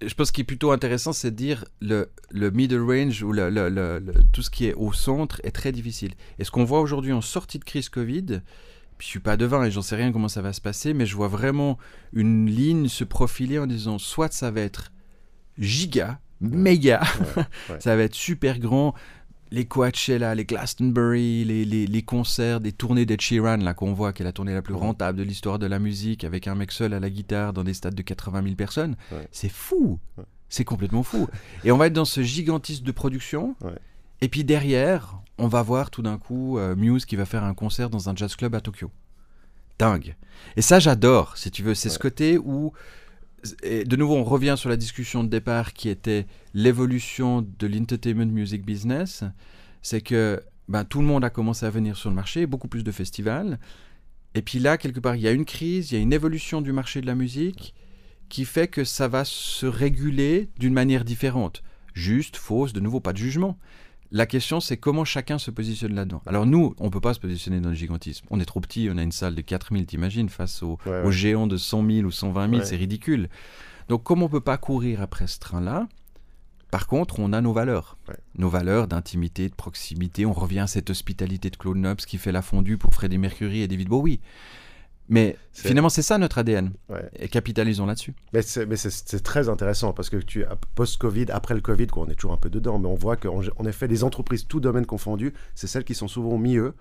je pense qu'il est plutôt intéressant, c'est de dire le, le middle range ou le, le, tout ce qui est au centre est très difficile. Et ce qu'on voit aujourd'hui en sortie de crise Covid, je suis pas devin et j'en sais rien comment ça va se passer, mais je vois vraiment une ligne se profiler en disant soit ça va être giga, méga, [LAUGHS] ça va être super grand. Les Coachella, les Glastonbury, les, les, concerts, des tournées d'Ed Sheeran, là qu'on voit, qui est la tournée la plus rentable de l'histoire de la musique, avec un mec seul à la guitare dans des stades de 80 000 personnes. C'est fou. C'est complètement fou. [LAUGHS] Et on va être dans ce gigantisme de production. Et puis derrière, on va voir tout d'un coup euh, Muse qui va faire un concert dans un jazz club à Tokyo. Dingue. Et ça, j'adore, si tu veux. C'est ce côté où, et de nouveau, on revient sur la discussion de départ qui était l'évolution de l'entertainment music business. C'est que ben, tout le monde a commencé à venir sur le marché, beaucoup plus de festivals. Et puis là, quelque part, il y a une crise, il y a une évolution du marché de la musique qui fait que ça va se réguler d'une manière différente. Juste, fausse, de nouveau, pas de jugement. La question, c'est comment chacun se positionne là-dedans. Alors nous, on ne peut pas se positionner dans le gigantisme. On est trop petit, on a une salle de 4000, t'imagines, face aux géants de 100 000 ou 120 000, c'est ridicule. Donc comme on ne peut pas courir après ce train-là, par contre, on a nos valeurs. Nos valeurs d'intimité, de proximité. On revient à cette hospitalité de Claude Nobs qui fait la fondue pour Freddie Mercury et David Bowie. Mais finalement, c'est ça notre ADN. Et capitalisons là-dessus. Mais c'est très intéressant parce que tu post-Covid, après le Covid, on est toujours un peu dedans, mais on voit qu'en effet, les entreprises, tout domaine confondu, c'est celles qui sont souvent mieux,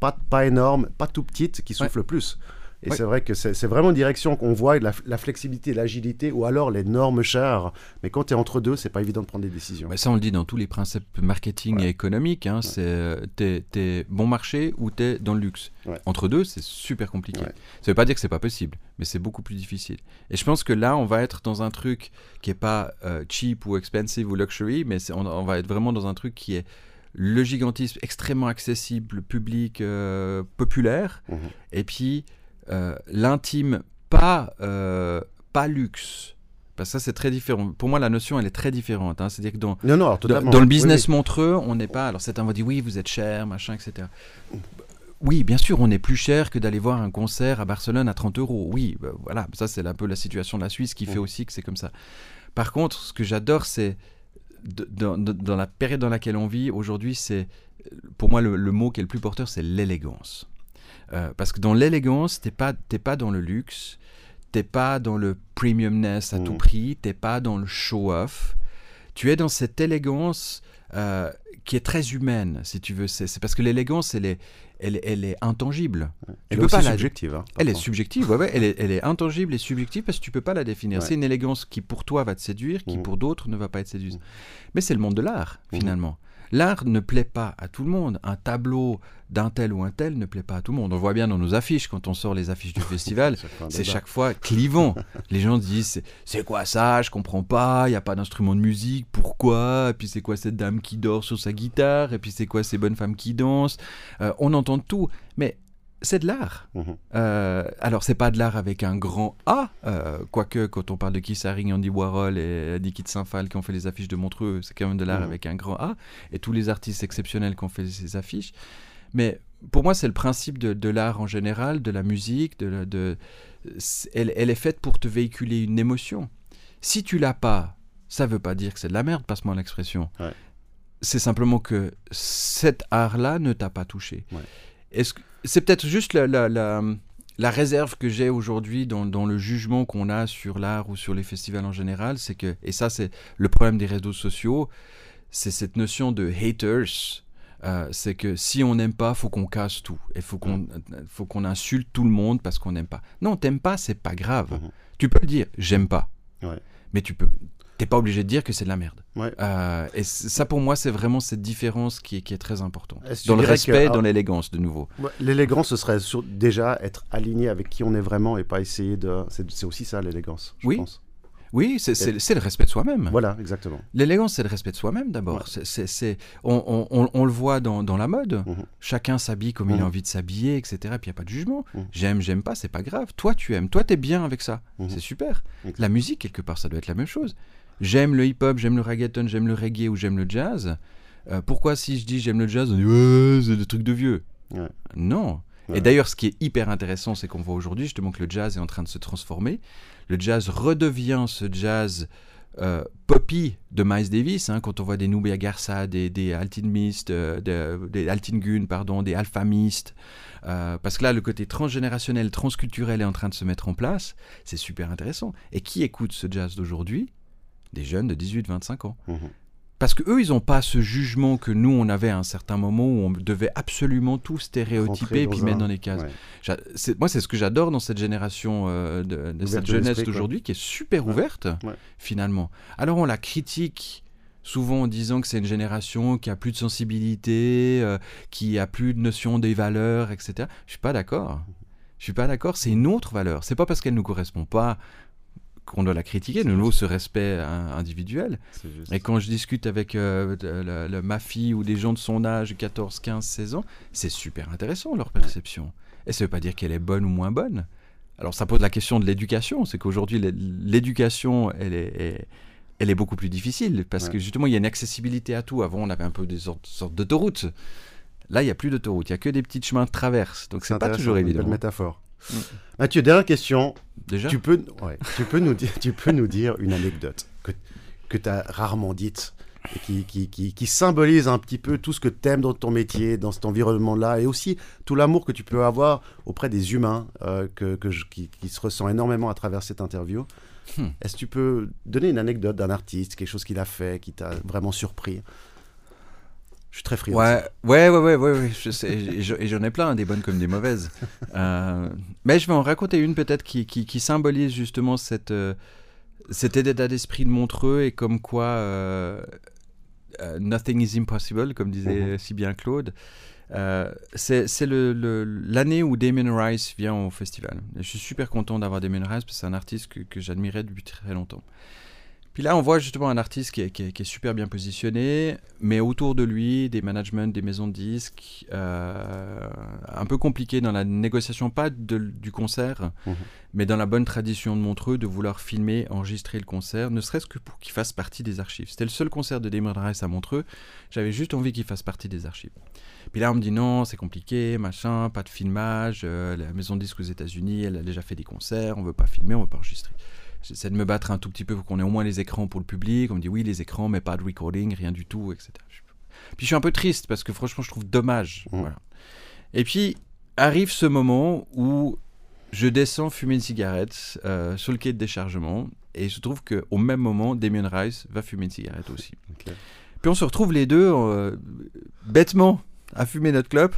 pas, pas énormes, pas tout petites, qui soufflent le plus. Et c'est vrai que c'est vraiment une direction qu'on voit, la, la flexibilité, l'agilité, ou alors les normes chères. Mais quand tu es entre deux, c'est pas évident de prendre des décisions. Mais ça, on le dit dans tous les principes marketing et économiques. Hein, C'est t'es es bon marché ou t'es dans le luxe. Entre deux, c'est super compliqué. Ça veut pas dire que c'est pas possible, mais c'est beaucoup plus difficile. Et je pense que là, on va être dans un truc qui est pas euh, cheap ou expensive ou luxury, mais on, on va être vraiment dans un truc qui est le gigantisme extrêmement accessible, public, euh, populaire, mhm. et puis euh, l'intime, pas, euh, pas luxe. Parce que ça, c'est très différent. Pour moi, la notion, elle est très différente. Hein. C'est-à-dire que dans, dans, le business montreux, on n'est pas. Alors, certains vont dire oui, vous êtes cher, machin, etc. Oui, bien sûr, on est plus cher que d'aller voir un concert à Barcelone à 30 euros. Oui, bah, voilà, ça, c'est un peu la situation de la Suisse qui fait aussi que c'est comme ça. Par contre, ce que j'adore, c'est dans, la période dans laquelle on vit aujourd'hui, c'est pour moi le, le mot qui est le plus porteur, c'est l'élégance. Euh, parce que dans l'élégance, t'es pas, pas dans le luxe, t'es pas dans le premiumness à tout mm. prix, t'es pas dans le show-off. Tu es dans cette élégance euh, qui est très humaine, si tu veux. C'est parce que l'élégance, elle est, elle, elle, est intangible. Elle est subjective. Hein, elle est subjective, ouais, Elle, est, elle, est, intangible et subjective parce que tu peux pas la définir. C'est une élégance qui pour toi va te séduire, qui mm. pour d'autres ne va pas être séduisante. Mm. Mais c'est le monde de l'art, finalement. L'art ne plaît pas à tout le monde. Un tableau d'un tel ou un tel ne plaît pas à tout le monde. On voit bien dans nos affiches, quand on sort les affiches du [LAUGHS] festival, c'est chaque fois clivant. les gens disent c'est quoi ça? Je comprends pas, il n'y a pas d'instrument de musique, pourquoi? Et puis c'est quoi cette dame qui dort sur sa guitare? Et puis c'est quoi ces bonnes femmes qui dansent? Euh, On entend tout. Mais c'est de l'art. Mhm. Euh, alors, c'est pas de l'art avec un grand A, euh, quoique quand on parle de Keith Haring, Andy Warhol et Dicky de Saint-Phal qui ont fait les affiches de Montreux, c'est quand même de l'art mhm. avec un grand A, et tous les artistes exceptionnels qui ont fait ces affiches. Mais pour moi, c'est le principe de, l'art en général, de la musique, de, elle, est faite pour te véhiculer une émotion. Si tu l'as pas, ça veut pas dire que c'est de la merde, passe-moi l'expression. C'est simplement que cet art-là ne t'a pas touché. Est-ce que c'est peut-être juste la, réserve que j'ai aujourd'hui dans, le jugement qu'on a sur l'art ou sur les festivals en général, c'est que, et ça c'est le problème des réseaux sociaux, c'est cette notion de haters. Euh, c'est que si on n'aime pas, faut qu'on casse tout. Et faut qu'on, mm. faut qu'on insulte tout le monde parce qu'on n'aime pas. Non, t'aimes pas, c'est pas grave. Mm-hmm. Tu peux le dire, j'aime pas. Mais tu peux, t'es pas obligé de dire que c'est de la merde. Euh, et ça, pour moi, c'est vraiment cette différence qui est, qui est très importante. Dans le respect, dans l'élégance, de nouveau. L'élégance, ce serait déjà être aligné avec qui on est vraiment et pas essayer de. C'est aussi ça, l'élégance, je oui. pense. Oui, c'est le respect de soi-même. Voilà, exactement. L'élégance, c'est le respect de soi-même d'abord. C'est on, on, on, le voit dans, dans la mode. Mhm. Chacun s'habille comme il a mhm. envie de s'habiller, etc. Puis il n'y a pas de jugement. Mhm. J'aime, j'aime pas, c'est pas grave. Toi, tu aimes. Toi, tu es bien avec ça. C'est super. La musique, quelque part, ça doit être la même chose j'aime le hip-hop, j'aime le reggaeton, j'aime le reggae ou j'aime le jazz. Euh, pourquoi si je dis j'aime le jazz, on dit ouais, c'est des trucs de vieux Non. Et d'ailleurs, ce qui est hyper intéressant, c'est qu'on voit aujourd'hui justement que le jazz est en train de se transformer. Le jazz redevient ce jazz euh, poppy de Miles Davis, hein, quand on voit des Nubia Garza, des, des Altin Mist, euh, des Altin Gun, pardon, des Alpha Mist, euh, parce que là, le côté transgénérationnel, transculturel est en train de se mettre en place, c'est super intéressant. Et qui écoute ce jazz d'aujourd'hui? Des jeunes de 18-25 ans. Mhm. Parce que eux, ils n'ont pas ce jugement que nous, on avait à un certain moment où on devait absolument tout stéréotyper et puis mettre dans les cases. Moi, c'est ce que j'adore dans cette génération, euh, de, cette jeunesse d'aujourd'hui, qui est super ouverte, finalement. Alors, on la critique souvent en disant que c'est une génération qui a plus de sensibilité, euh, qui a plus de notion des valeurs, etc. Je suis pas d'accord. Je suis pas d'accord. C'est une autre valeur. C'est pas parce qu'elle nous correspond pas qu'on doit la critiquer, de nouveau ce respect individuel. Et quand je discute avec euh, ma fille ou des gens de son âge, 14, 15, 16 ans, c'est super intéressant leur perception. Et ça ne veut pas dire qu'elle est bonne ou moins bonne. Alors ça pose la question de l'éducation, c'est qu'aujourd'hui l'éducation, elle est, elle est beaucoup plus difficile parce que justement il y a une accessibilité à tout. Avant on avait un peu des sortes, d'autoroutes. Là il n'y a plus d'autoroutes, il n'y a que des petits chemins de traverse. Donc c'est pas toujours évident. Une métaphore. Mm. Mathieu, dernière question. Déjà tu peux, tu, peux nous dire, [LAUGHS] tu peux nous dire une anecdote que, que tu as rarement dite et qui, qui, qui, qui, symbolise un petit peu tout ce que tu aimes dans ton métier, dans cet environnement-là, et aussi tout l'amour que tu peux avoir auprès des humains euh, que, que qui, se ressent énormément à travers cette interview. Hmm. Est-ce que tu peux donner une anecdote d'un artiste, quelque chose qu'il a fait, qui t'a vraiment surpris? Je suis très friand. Ouais, ouais, ouais, ouais, ouais, je sais, et j'en ai plein, des bonnes comme des mauvaises. [LAUGHS] Euh, mais je vais en raconter une peut-être qui, symbolise justement cette, euh, cet état d'esprit de Montreux et comme quoi euh, nothing is impossible, comme disait mhm. si bien Claude. c'est l'année où Damien Rice vient au festival. je suis super content d'avoir Damien Rice parce que c'est un artiste que, que j'admirais depuis très longtemps. Puis là, on voit justement un artiste qui est, super bien positionné, mais autour de lui, des managements, des maisons de disques, euh, un peu compliqué dans la négociation, pas du concert, mhm. mais dans la bonne tradition de Montreux, de vouloir filmer, enregistrer le concert, ne serait-ce que pour qu'il fasse partie des archives. C'était le seul concert de Damon Rice à Montreux, j'avais juste envie qu'il fasse partie des archives. Puis là, on me dit non, c'est compliqué, machin, pas de filmage, euh, la maison de disques aux États-Unis, elle a déjà fait des concerts, on veut pas filmer, on veut pas enregistrer. J'essaie de me battre un tout petit peu pour qu'on ait au moins les écrans pour le public. On me dit oui, les écrans, mais pas de recording, rien du tout, etc. Puis je suis un peu triste parce que franchement, je trouve dommage. Mmh. Et puis arrive ce moment où je descends fumer une cigarette euh, sur le quai de déchargement et il se trouve qu'au même moment, Damien Rice va fumer une cigarette aussi. [LAUGHS] Puis on se retrouve les deux euh, bêtement à fumer notre clope.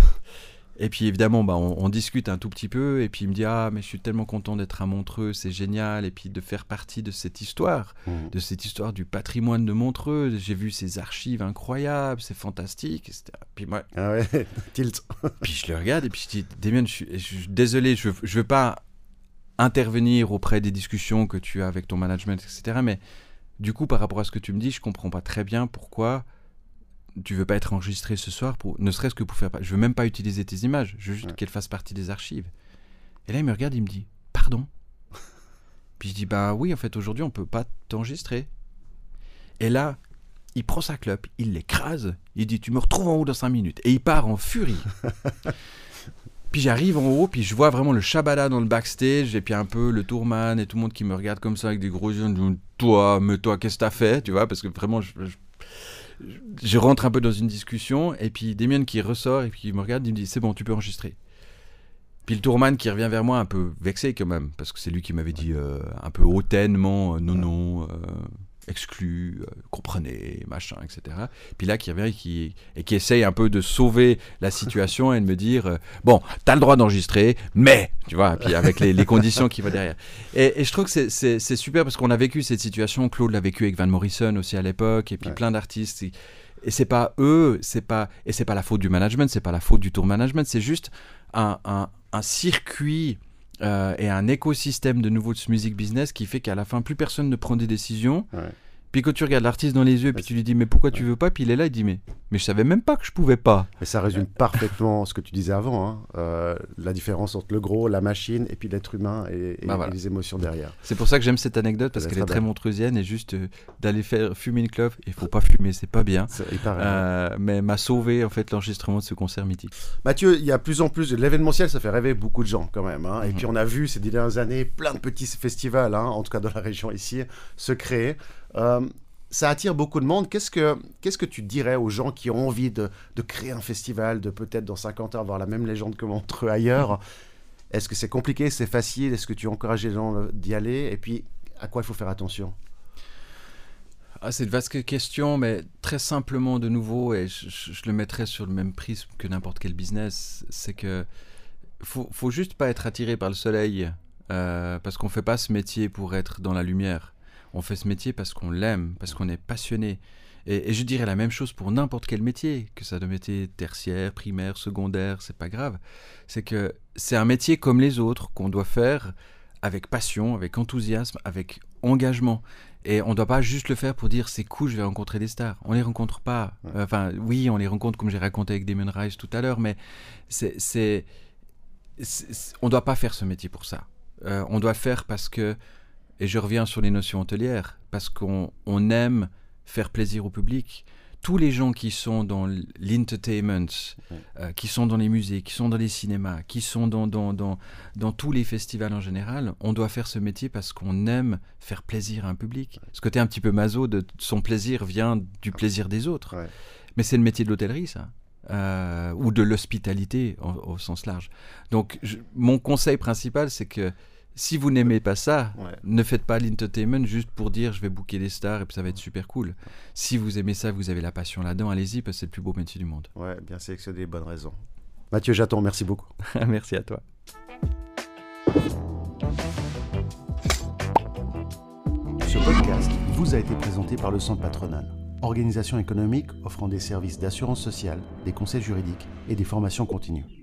Et puis évidemment, bah, on, discute un tout petit peu, et puis il me dit Ah, mais je suis tellement content d'être à Montreux, c'est génial, et puis de faire partie de cette histoire, mmh. de cette histoire du patrimoine de Montreux. J'ai vu ces archives incroyables, c'est fantastique, etc. Puis moi. Ah ouais, [LAUGHS] tilt. puis je le regarde, et puis je dis Damien, je suis, désolé, je ne veux pas intervenir auprès des discussions que tu as avec ton management, etc. Mais du coup, par rapport à ce que tu me dis, je comprends pas très bien pourquoi tu veux pas être enregistré ce soir pour ne serait-ce que pour faire je veux même pas utiliser tes images je veux juste qu'elles fassent partie des archives. Et là il me regarde il me dit pardon? Puis je dis bah oui en fait aujourd'hui on peut pas t'enregistrer et là il prend sa clope il l'écrase il dit tu me retrouves en haut dans 5 minutes et il part en furie. [LAUGHS] Puis j'arrive en haut puis je vois vraiment le Shabada dans le backstage et puis un peu le tourman et tout le monde qui me regarde comme ça avec des gros yeux toi mais toi qu'est-ce que t'as fait? Tu vois parce que vraiment je je rentre un peu dans une discussion, et puis Damien qui ressort, et puis il me regarde, il me dit C'est bon, tu peux enregistrer. Puis le tourman qui revient vers moi un peu vexé quand même, parce que c'est lui qui m'avait dit euh, un peu hautainement euh, Non, non, euh, exclu, comprenez, machin, etc. Puis là, qui revient qui, et qui essaye un peu de sauver la situation et de me dire Bon, t'as le droit d'enregistrer, mais, tu vois, puis avec les, conditions qui vont derrière. Et, je trouve que c'est super parce qu'on a vécu cette situation. Claude l'a vécu avec Van Morrison aussi à l'époque, et puis plein d'artistes. Et c'est pas eux, c'est pas et c'est pas la faute du management, c'est pas la faute du tour management, c'est juste un, un, un circuit euh, et un écosystème de nouveau de ce music business qui fait qu'à la fin plus personne ne prend des décisions. Puis quand tu regardes l'artiste dans les yeux, puis tu lui dis mais pourquoi tu veux pas, puis il est là, il dit mais mais je savais même pas que je pouvais pas. Et ça résume parfaitement ce que tu disais avant, hein. euh, la différence entre le gros, la machine, et puis l'être humain et, bah, les émotions derrière. C'est pour ça que j'aime cette anecdote, parce qu'elle est très montreusienne, et juste euh, d'aller faire fumer une clope, il faut pas fumer, c'est pas bien. Euh, mais m'a sauvé en fait l'enregistrement de ce concert mythique. Mathieu, il y a plus en plus, l'événementiel, ça fait rêver beaucoup de gens quand même. Hein. Et mhm. puis on a vu ces dernières années plein de petits festivals, hein, en tout cas dans la région ici, se créer ça attire beaucoup de monde. Qu'est-ce que, que tu dirais aux gens qui ont envie de, de créer un festival, de peut-être dans 50 ans avoir la même légende que Montreux [LAUGHS] ailleurs? Est-ce que c'est compliqué, c'est facile? Est-ce que tu encourages les gens d'y aller? Et puis, à quoi il faut faire attention? Ah, c'est une vaste question, mais très simplement de nouveau, et je, le mettrais sur le même prisme que n'importe quel business, c'est que faut, faut juste pas être attiré par le soleil, euh, parce qu'on fait pas ce métier pour être dans la lumière. On fait ce métier parce qu'on l'aime, parce qu'on est passionné. Et, je dirais la même chose pour n'importe quel métier, que ça de métier tertiaire, primaire, secondaire, c'est pas grave. C'est que c'est un métier comme les autres qu'on doit faire avec passion, avec enthousiasme, avec engagement. Et on ne doit pas juste le faire pour dire c'est cool, je vais rencontrer des stars. On les rencontre pas. Enfin, oui, on les rencontre comme j'ai raconté avec Damon Rice tout à l'heure, mais c'est, on ne doit pas faire ce métier pour ça. Euh, on doit faire parce que et je reviens sur les notions hôtelières, parce qu'on aime faire plaisir au public. Tous les gens qui sont dans l'entertainment, euh, qui sont dans les musées, qui sont dans les cinémas, qui sont dans, dans, dans, dans, tous les festivals en général, on doit faire ce métier parce qu'on aime faire plaisir à un public. Ce côté un petit peu maso de son plaisir vient du plaisir des autres. Mais c'est le métier de l'hôtellerie, ça. Euh, ou de l'hospitalité au, sens large. Donc, mon conseil principal, c'est que si vous n'aimez pas ça, ne faites pas l'entertainment juste pour dire je vais booker des stars et puis ça va être super cool. Si vous aimez ça, vous avez la passion là-dedans, allez-y parce que c'est le plus beau métier du monde. Ouais, bien sélectionné, bonnes raisons. Mathieu Jaton, merci beaucoup. [LAUGHS] merci à toi. Ce podcast vous a été présenté par le Centre patronal, organisation économique offrant des services d'assurance sociale, des conseils juridiques et des formations continues.